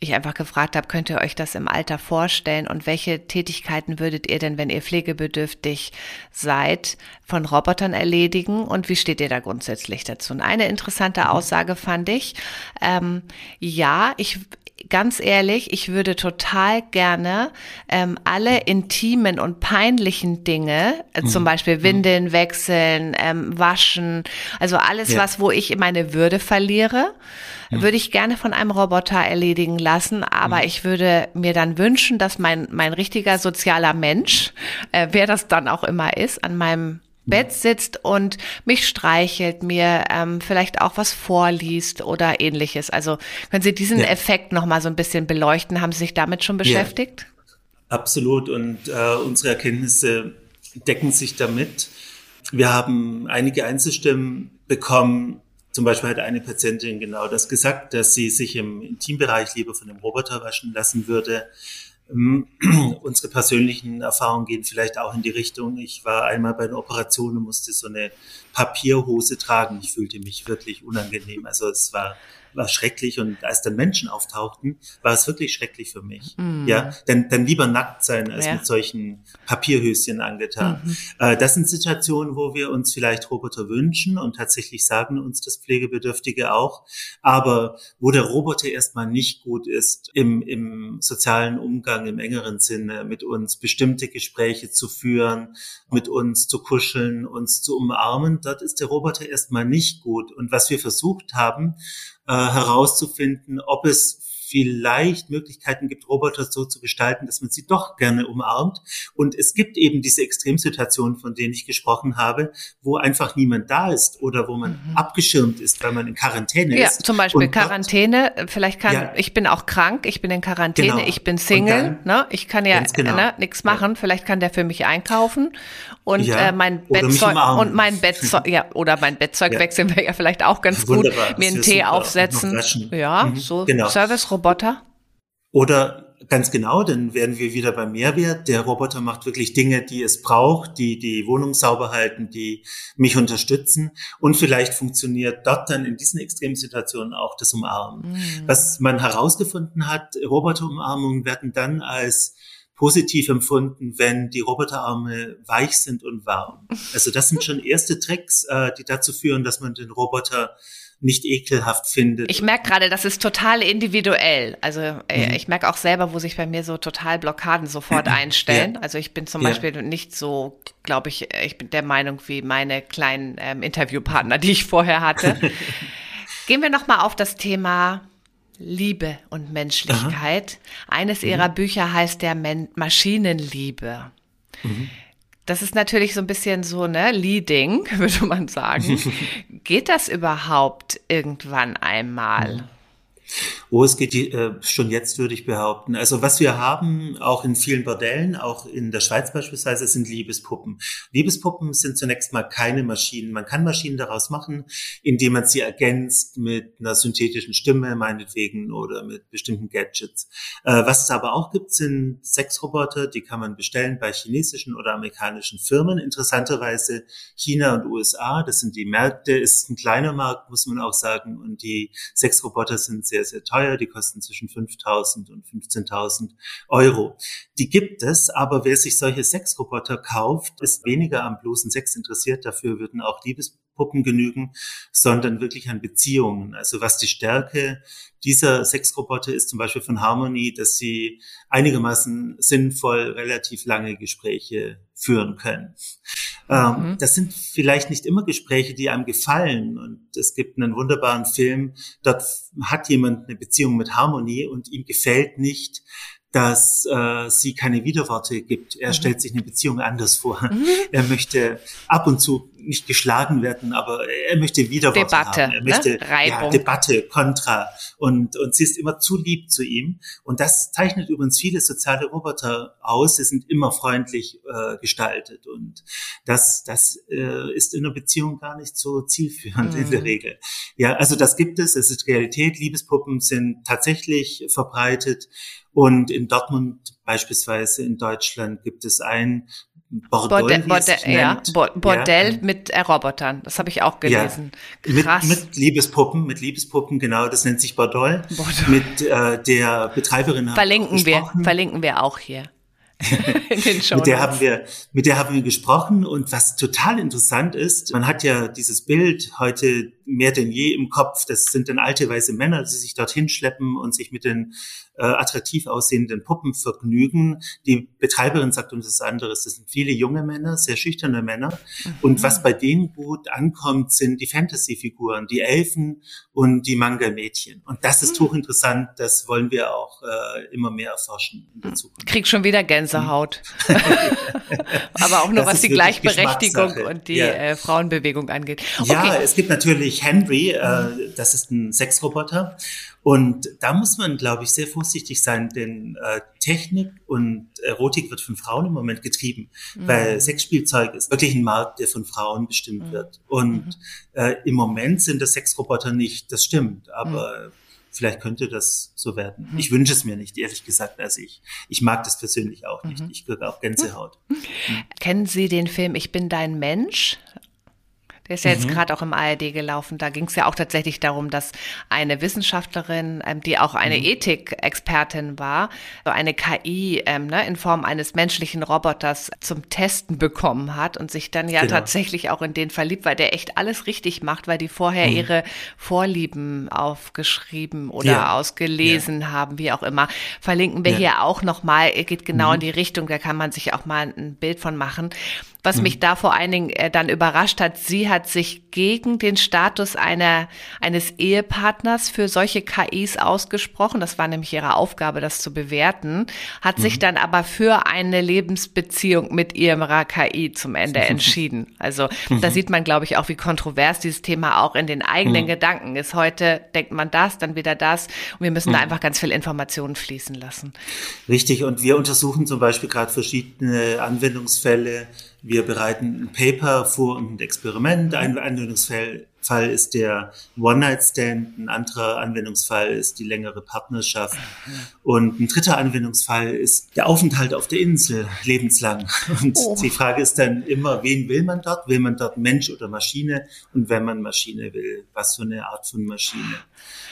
ich einfach gefragt habe, könnt ihr euch das im Alter vorstellen und welche Tätigkeiten würdet ihr denn, wenn ihr pflegebedürftig seid, von Robotern erledigen und wie steht ihr da grundsätzlich dazu? Und eine interessante mhm. Aussage fand ich, ähm, ja, ich, ganz ehrlich, ich würde total gerne ähm, alle intimen und peinlichen Dinge, äh, zum mhm. Beispiel Windeln wechseln, ähm, waschen, also alles, ja. was, wo ich meine Würde verliere, mhm. würde ich gerne von einem Roboter erledigen lassen. Aber mhm. ich würde mir dann wünschen, dass mein, mein richtiger sozialer Mensch, äh, wer das dann auch immer ist, an meinem Bett sitzt und mich streichelt, mir ähm, vielleicht auch was vorliest oder ähnliches. Also können Sie diesen ja. Effekt noch mal so ein bisschen beleuchten? Haben Sie sich damit schon beschäftigt? Ja, absolut. Und äh, unsere Erkenntnisse decken sich damit. Wir haben einige Einzelstimmen bekommen, zum Beispiel hat eine Patientin genau das gesagt, dass sie sich im Intimbereich lieber von einem Roboter waschen lassen würde. Ähm, [clears throat] unsere persönlichen Erfahrungen gehen vielleicht auch in die Richtung. Ich war einmal bei einer Operation und musste so eine Papierhose tragen. Ich fühlte mich wirklich unangenehm. Also es war war schrecklich und als dann Menschen auftauchten, war es wirklich schrecklich für mich. Mhm. Ja, denn dann lieber nackt sein als ja. mit solchen Papierhöschen angetan. Mhm. Äh, das sind Situationen, wo wir uns vielleicht Roboter wünschen und tatsächlich sagen uns das Pflegebedürftige auch, aber wo der Roboter erstmal nicht gut ist, im, im sozialen Umgang im engeren Sinne mit uns bestimmte Gespräche zu führen, mit uns zu kuscheln, uns zu umarmen, dort ist der Roboter erstmal nicht gut. Und was wir versucht haben, äh, herauszufinden, ob es vielleicht Möglichkeiten gibt, Roboter so zu gestalten, dass man sie doch gerne umarmt. Und es gibt eben diese Extremsituationen, von denen ich gesprochen habe, wo einfach niemand da ist oder wo man mhm. abgeschirmt ist, weil man in Quarantäne ja, ist. Ja, zum Beispiel und Quarantäne. Vielleicht kann, ja, ich bin auch krank, ich bin in Quarantäne, genau. ich bin Single, dann, ne? ich kann ja genau. ne, nichts machen. Ja. Vielleicht kann der für mich einkaufen und ja, äh, mein Bettzeug und mein Bettzeug, ja, oder mein Bettzeug wechseln wäre ja vielleicht auch ganz Wunderbar. gut. Mir einen Tee aufsetzen. Ja, mhm. so genau. Service Roboter? Oder ganz genau, dann werden wir wieder beim Mehrwert. Der Roboter macht wirklich Dinge, die es braucht, die die Wohnung sauber halten, die mich unterstützen. Und vielleicht funktioniert dort dann in diesen Extremsituationen auch das Umarmen. Mhm. Was man herausgefunden hat, Roboterumarmungen werden dann als positiv empfunden, wenn die Roboterarme weich sind und warm. Also das sind schon erste Tricks, äh, die dazu führen, dass man den Roboter nicht ekelhaft findet. Ich merke gerade, das ist total individuell. Also äh, mhm. ich merke auch selber, wo sich bei mir so total Blockaden sofort [clears throat] einstellen. Ja. Also ich bin zum ja. Beispiel nicht so, glaube ich, ich bin der Meinung wie meine kleinen ähm, Interviewpartner, die ich vorher hatte. [laughs] Gehen wir noch mal auf das Thema Liebe und Menschlichkeit. Aha. Eines mhm. ihrer Bücher heißt der Men Maschinenliebe. Mhm. Das ist natürlich so ein bisschen so, ne, Leading, [laughs] würde man sagen. [laughs] Geht das überhaupt irgendwann einmal? Oh, es geht äh, schon jetzt, würde ich behaupten. Also was wir haben, auch in vielen Bordellen, auch in der Schweiz beispielsweise, sind Liebespuppen. Liebespuppen sind zunächst mal keine Maschinen. Man kann Maschinen daraus machen, indem man sie ergänzt mit einer synthetischen Stimme, meinetwegen, oder mit bestimmten Gadgets. Äh, was es aber auch gibt, sind Sexroboter, die kann man bestellen bei chinesischen oder amerikanischen Firmen. Interessanterweise China und USA, das sind die Märkte, es ist ein kleiner Markt, muss man auch sagen, und die Sexroboter sind sehr sehr, sehr teuer. Die kosten zwischen 5.000 und 15.000 Euro. Die gibt es, aber wer sich solche Sexroboter kauft, ist weniger am bloßen Sex interessiert. Dafür würden auch Liebespuppen genügen, sondern wirklich an Beziehungen. Also was die Stärke dieser Sexroboter ist zum Beispiel von Harmony, dass sie einigermaßen sinnvoll relativ lange Gespräche führen können. Ähm, mhm. Das sind vielleicht nicht immer Gespräche, die einem gefallen. Und es gibt einen wunderbaren Film, dort hat jemand eine Beziehung mit Harmony und ihm gefällt nicht, dass äh, sie keine Widerworte gibt. Er mhm. stellt sich eine Beziehung anders vor. Mhm. Er möchte ab und zu nicht geschlagen werden, aber er möchte Widerworte Debatte, haben. Er möchte ne? ja, Debatte, Kontra und und sie ist immer zu lieb zu ihm und das zeichnet übrigens viele soziale Roboter aus. Sie sind immer freundlich äh, gestaltet und das das äh, ist in einer Beziehung gar nicht so zielführend mhm. in der mhm. Regel. Ja, also das gibt es. Es ist Realität. Liebespuppen sind tatsächlich verbreitet und in Dortmund beispielsweise in Deutschland gibt es ein Bordell, Bordell, Bordell, ja, Bordell ja. mit äh, Robotern. Das habe ich auch gelesen. Ja. Krass. Mit, mit Liebespuppen, mit Liebespuppen, genau. Das nennt sich Bordell. Bordell. Mit äh, der Betreiberin. Verlinken wir, verlinken wir auch hier. [laughs] in den mit der haben wir, mit der haben wir gesprochen und was total interessant ist, man hat ja dieses Bild heute mehr denn je im Kopf. Das sind dann alte weiße Männer, die sich dorthin schleppen und sich mit den äh, attraktiv aussehenden Puppen vergnügen. Die Betreiberin sagt uns das anderes. Das sind viele junge Männer, sehr schüchterne Männer. Mhm. Und was bei denen gut ankommt, sind die Fantasy-Figuren, die Elfen und die Manga-Mädchen. Und das ist mhm. hochinteressant. Das wollen wir auch äh, immer mehr erforschen in der Zukunft. Krieg schon wieder Gänsehaut. Mhm. [laughs] Aber auch nur [laughs] das was die Gleichberechtigung und die ja. äh, Frauenbewegung angeht. Okay. Ja, es gibt natürlich Henry, äh, das ist ein Sexroboter. Und da muss man, glaube ich, sehr vorsichtig sein, denn äh, Technik und Erotik wird von Frauen im Moment getrieben, mhm. weil Sexspielzeug ist wirklich ein Markt, der von Frauen bestimmt mhm. wird. Und mhm. äh, im Moment sind das Sexroboter nicht, das stimmt, aber mhm. vielleicht könnte das so werden. Mhm. Ich wünsche es mir nicht, ehrlich gesagt. Also ich, ich mag das persönlich auch nicht. Ich kriege auch Gänsehaut. [laughs] Kennen Sie den Film Ich bin dein Mensch? Der ist ja jetzt mhm. gerade auch im ARD gelaufen. Da ging es ja auch tatsächlich darum, dass eine Wissenschaftlerin, ähm, die auch eine mhm. Ethikexpertin war, so eine KI ähm, ne, in Form eines menschlichen Roboters zum Testen bekommen hat und sich dann ja genau. tatsächlich auch in den verliebt, weil der echt alles richtig macht, weil die vorher mhm. ihre Vorlieben aufgeschrieben oder ja. ausgelesen ja. haben, wie auch immer. Verlinken wir ja. hier auch nochmal. Geht genau in mhm. die Richtung, da kann man sich auch mal ein Bild von machen. Was mhm. mich da vor allen Dingen äh, dann überrascht hat, sie hat sich gegen den Status einer, eines Ehepartners für solche KIs ausgesprochen. Das war nämlich ihre Aufgabe, das zu bewerten, hat mhm. sich dann aber für eine Lebensbeziehung mit ihrer KI zum Ende [laughs] entschieden. Also mhm. da sieht man, glaube ich, auch, wie kontrovers dieses Thema auch in den eigenen mhm. Gedanken ist. Heute denkt man das, dann wieder das. Und wir müssen da mhm. einfach ganz viel Informationen fließen lassen. Richtig. Und wir untersuchen zum Beispiel gerade verschiedene Anwendungsfälle wir bereiten ein Paper vor und ein Experiment. Ein Anwendungsfall Fall ist der One-Night-Stand, ein anderer Anwendungsfall ist die längere Partnerschaft und ein dritter Anwendungsfall ist der Aufenthalt auf der Insel lebenslang. Und oh. die Frage ist dann immer, wen will man dort? Will man dort Mensch oder Maschine? Und wenn man Maschine will, was für eine Art von Maschine?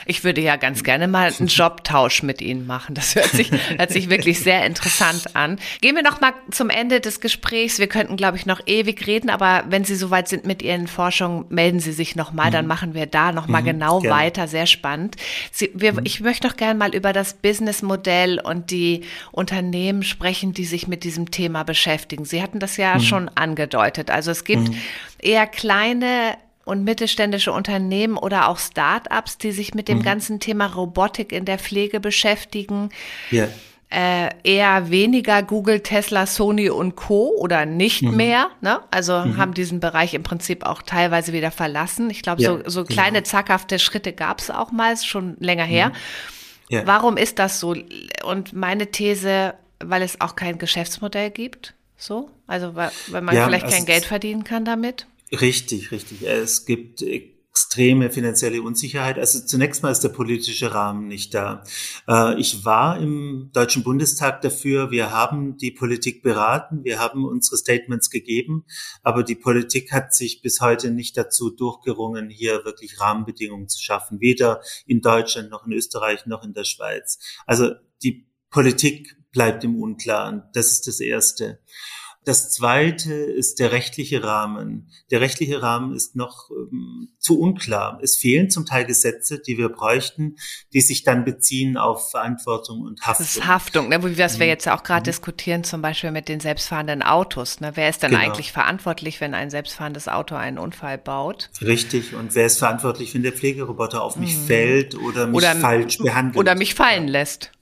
Ich würde ja ganz gerne mal einen Jobtausch mit Ihnen machen. Das hört sich, hört sich wirklich sehr interessant an. Gehen wir noch mal zum Ende des Gesprächs. Wir könnten, glaube ich, noch ewig reden, aber wenn Sie soweit sind mit Ihren Forschungen, melden Sie sich noch mal. Dann mhm. machen wir da noch mal mhm, genau gerne. weiter. Sehr spannend. Sie, wir, mhm. Ich möchte noch gerne mal über das Businessmodell und die Unternehmen sprechen, die sich mit diesem Thema beschäftigen. Sie hatten das ja mhm. schon angedeutet. Also es gibt mhm. eher kleine und mittelständische Unternehmen oder auch Start-ups, die sich mit dem mhm. ganzen Thema Robotik in der Pflege beschäftigen. Ja. Äh, eher weniger Google, Tesla, Sony und Co. oder nicht mhm. mehr. Ne? Also mhm. haben diesen Bereich im Prinzip auch teilweise wieder verlassen. Ich glaube, ja, so, so genau. kleine zackhafte Schritte gab es auch mal, schon länger her. Mhm. Ja. Warum ist das so? Und meine These, weil es auch kein Geschäftsmodell gibt. So, also weil, weil man ja, vielleicht kein Geld verdienen kann damit. Richtig, richtig. Es gibt extreme finanzielle Unsicherheit. Also zunächst mal ist der politische Rahmen nicht da. Äh, ich war im Deutschen Bundestag dafür. Wir haben die Politik beraten. Wir haben unsere Statements gegeben. Aber die Politik hat sich bis heute nicht dazu durchgerungen, hier wirklich Rahmenbedingungen zu schaffen. Weder in Deutschland noch in Österreich noch in der Schweiz. Also die Politik bleibt im Unklaren. Das ist das Erste. Das zweite ist der rechtliche Rahmen. Der rechtliche Rahmen ist noch ähm, zu unklar. Es fehlen zum Teil Gesetze, die wir bräuchten, die sich dann beziehen auf Verantwortung und Haftung. Das ist Haftung, ne, was wir mhm. jetzt ja auch gerade mhm. diskutieren, zum Beispiel mit den selbstfahrenden Autos. Ne? Wer ist denn genau. eigentlich verantwortlich, wenn ein selbstfahrendes Auto einen Unfall baut? Richtig. Und wer ist verantwortlich, wenn der Pflegeroboter auf mich mhm. fällt oder mich oder, falsch behandelt? Oder mich fallen lässt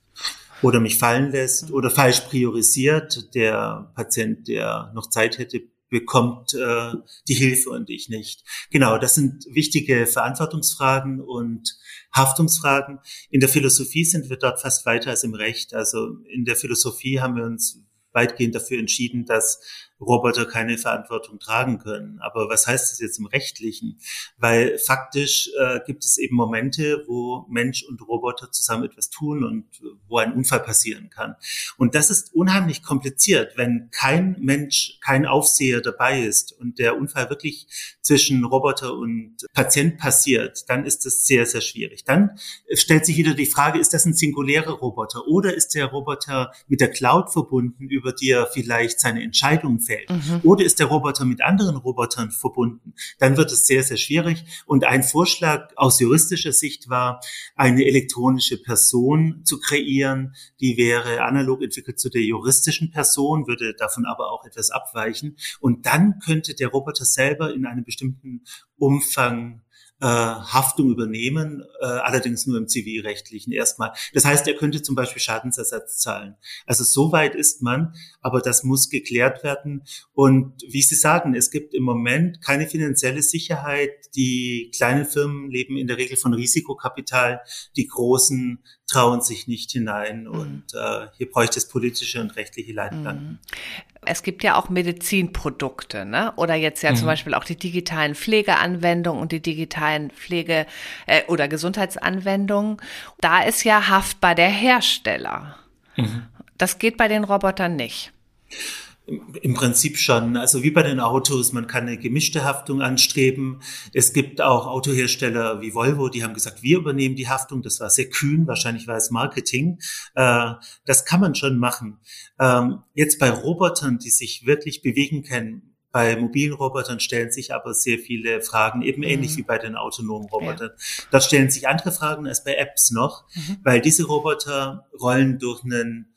oder mich fallen lässt oder falsch priorisiert. Der Patient, der noch Zeit hätte, bekommt äh, die Hilfe und ich nicht. Genau, das sind wichtige Verantwortungsfragen und Haftungsfragen. In der Philosophie sind wir dort fast weiter als im Recht. Also in der Philosophie haben wir uns weitgehend dafür entschieden, dass Roboter keine Verantwortung tragen können. Aber was heißt das jetzt im Rechtlichen? Weil faktisch äh, gibt es eben Momente, wo Mensch und Roboter zusammen etwas tun und wo ein Unfall passieren kann. Und das ist unheimlich kompliziert, wenn kein Mensch, kein Aufseher dabei ist und der Unfall wirklich zwischen Roboter und Patient passiert, dann ist das sehr, sehr schwierig. Dann stellt sich wieder die Frage, ist das ein singulärer Roboter oder ist der Roboter mit der Cloud verbunden, über die er vielleicht seine Entscheidungen fällt? Feld. Mhm. Oder ist der Roboter mit anderen Robotern verbunden? Dann wird es sehr, sehr schwierig. Und ein Vorschlag aus juristischer Sicht war, eine elektronische Person zu kreieren, die wäre analog entwickelt zu der juristischen Person, würde davon aber auch etwas abweichen. Und dann könnte der Roboter selber in einem bestimmten Umfang äh, Haftung übernehmen, äh, allerdings nur im zivilrechtlichen erstmal. Das heißt, er könnte zum Beispiel Schadensersatz zahlen. Also so weit ist man, aber das muss geklärt werden. Und wie Sie sagen, es gibt im Moment keine finanzielle Sicherheit. Die kleinen Firmen leben in der Regel von Risikokapital. Die großen trauen sich nicht hinein. Mhm. Und äh, hier bräuchte es politische und rechtliche Leitplanken. Mhm. Es gibt ja auch Medizinprodukte, ne? Oder jetzt ja mhm. zum Beispiel auch die digitalen Pflegeanwendungen und die digitalen Pflege- äh, oder Gesundheitsanwendungen. Da ist ja haftbar der Hersteller. Mhm. Das geht bei den Robotern nicht. Im Prinzip schon. Also wie bei den Autos, man kann eine gemischte Haftung anstreben. Es gibt auch Autohersteller wie Volvo, die haben gesagt, wir übernehmen die Haftung. Das war sehr kühn, wahrscheinlich war es Marketing. Äh, das kann man schon machen. Ähm, jetzt bei Robotern, die sich wirklich bewegen können, bei mobilen Robotern stellen sich aber sehr viele Fragen, eben mhm. ähnlich wie bei den autonomen Robotern. Ja. Da stellen sich andere Fragen als bei Apps noch, mhm. weil diese Roboter rollen durch einen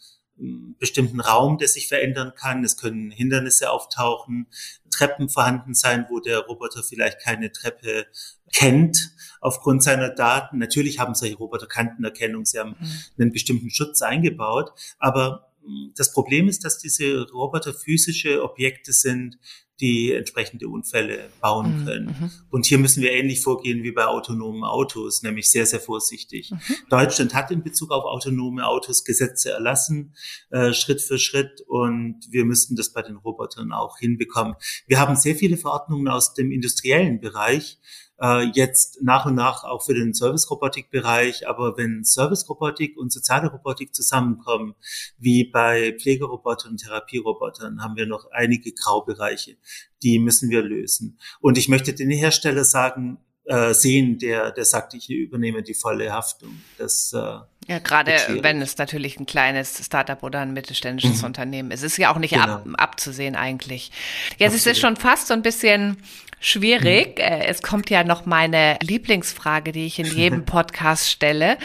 bestimmten Raum, der sich verändern kann. Es können Hindernisse auftauchen, Treppen vorhanden sein, wo der Roboter vielleicht keine Treppe kennt aufgrund seiner Daten. Natürlich haben solche Roboter Kantenerkennung, sie haben mhm. einen bestimmten Schutz eingebaut, aber das Problem ist, dass diese Roboter physische Objekte sind, die entsprechende Unfälle bauen mhm, können. Mhm. Und hier müssen wir ähnlich vorgehen wie bei autonomen Autos, nämlich sehr, sehr vorsichtig. Mhm. Deutschland hat in Bezug auf autonome Autos Gesetze erlassen, äh, Schritt für Schritt, und wir müssten das bei den Robotern auch hinbekommen. Wir haben sehr viele Verordnungen aus dem industriellen Bereich, äh, jetzt nach und nach auch für den Service-Robotik-Bereich. Aber wenn Service-Robotik und soziale Robotik zusammenkommen, wie bei Pflegerobotern und Therapierobotern, haben wir noch einige Graubereiche. Die müssen wir lösen. Und ich möchte den Hersteller sagen, äh, sehen, der, der sagt, ich übernehme die volle Haftung. Das äh, ja, gerade wenn es natürlich ein kleines Startup oder ein mittelständisches mhm. Unternehmen ist. Es ist ja auch nicht genau. ab, abzusehen eigentlich. Jetzt Absolut. ist es schon fast so ein bisschen schwierig. Mhm. Es kommt ja noch meine Lieblingsfrage, die ich in jedem [laughs] Podcast stelle,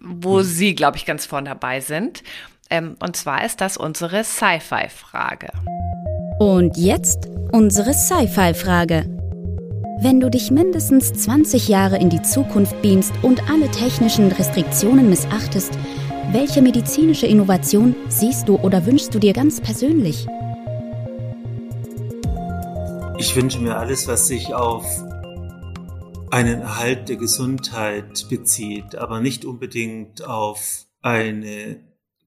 wo mhm. Sie, glaube ich, ganz vorne dabei sind. Ähm, und zwar ist das unsere Sci-Fi-Frage. Und jetzt unsere Sci-Fi-Frage. Wenn du dich mindestens 20 Jahre in die Zukunft beamst und alle technischen Restriktionen missachtest, welche medizinische Innovation siehst du oder wünschst du dir ganz persönlich? Ich wünsche mir alles, was sich auf einen Erhalt der Gesundheit bezieht, aber nicht unbedingt auf eine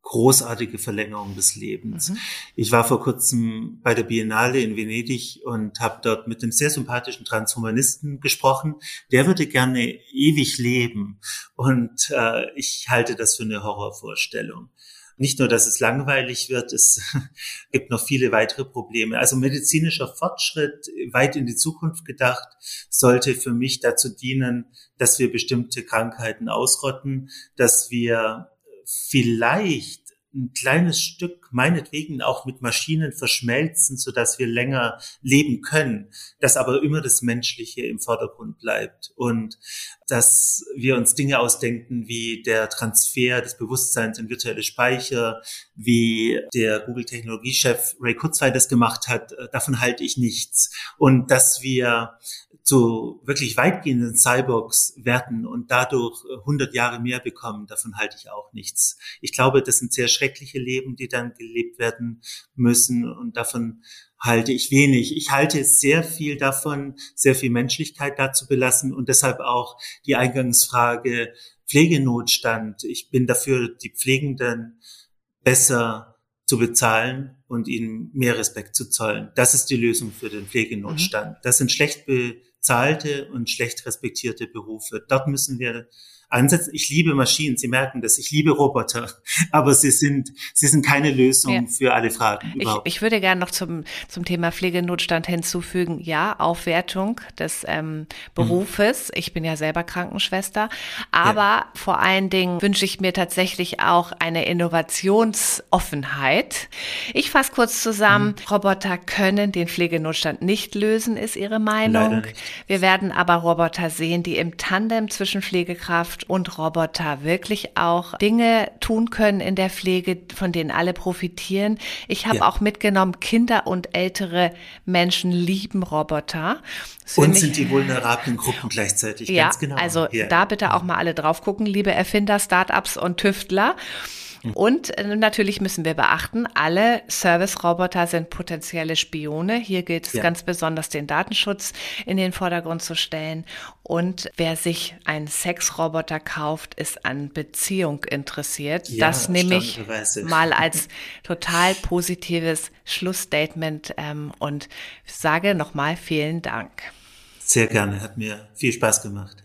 großartige Verlängerung des Lebens. Mhm. Ich war vor kurzem bei der Biennale in Venedig und habe dort mit einem sehr sympathischen Transhumanisten gesprochen. Der würde gerne ewig leben und äh, ich halte das für eine Horrorvorstellung. Nicht nur, dass es langweilig wird, es [laughs] gibt noch viele weitere Probleme. Also medizinischer Fortschritt, weit in die Zukunft gedacht, sollte für mich dazu dienen, dass wir bestimmte Krankheiten ausrotten, dass wir vielleicht ein kleines Stück meinetwegen auch mit Maschinen verschmelzen, so dass wir länger leben können, dass aber immer das Menschliche im Vordergrund bleibt und dass wir uns Dinge ausdenken wie der Transfer des Bewusstseins in virtuelle Speicher, wie der Google-Technologiechef Ray Kurzweil das gemacht hat, äh, davon halte ich nichts. Und dass wir zu wirklich weitgehenden Cyborgs werden und dadurch 100 äh, Jahre mehr bekommen, davon halte ich auch nichts. Ich glaube, das sind sehr schreckliche Leben, die dann gelebt werden müssen und davon halte ich wenig. Ich halte sehr viel davon, sehr viel Menschlichkeit dazu belassen und deshalb auch die Eingangsfrage Pflegenotstand. Ich bin dafür, die Pflegenden besser zu bezahlen und ihnen mehr Respekt zu zollen. Das ist die Lösung für den Pflegenotstand. Mhm. Das sind schlecht bezahlte und schlecht respektierte Berufe. Dort müssen wir ansetzen. Ich liebe Maschinen, Sie merken das. Ich liebe Roboter, [laughs] aber sie sind, sie sind keine Lösung ja. für alle Fragen. Ich, ich, würde gerne noch zum, zum Thema Pflegenotstand hinzufügen. Ja, Aufwertung des ähm, Berufes. Mhm. Ich bin ja selber Krankenschwester, aber ja. vor allen Dingen wünsche ich mir tatsächlich auch eine Innovationsoffenheit. Ich fasse kurz zusammen. Mhm. Roboter können den Pflegenotstand nicht lösen, ist Ihre Meinung. Wir werden aber Roboter sehen, die im Tandem zwischen Pflegekraft und Roboter wirklich auch Dinge tun können in der Pflege, von denen alle profitieren. Ich habe ja. auch mitgenommen, Kinder und ältere Menschen lieben Roboter. Und sind die vulnerablen Gruppen gleichzeitig, ja, ganz genau. Also ja. da bitte auch mal alle drauf gucken, liebe Erfinder, Startups und Tüftler. Und äh, natürlich müssen wir beachten, alle Service-Roboter sind potenzielle Spione. Hier gilt es ja. ganz besonders, den Datenschutz in den Vordergrund zu stellen. Und wer sich einen Sexroboter kauft, ist an Beziehung interessiert. Ja, das nehme ich mal [laughs] als total positives Schlussstatement ähm, und sage nochmal vielen Dank. Sehr gerne, hat mir viel Spaß gemacht.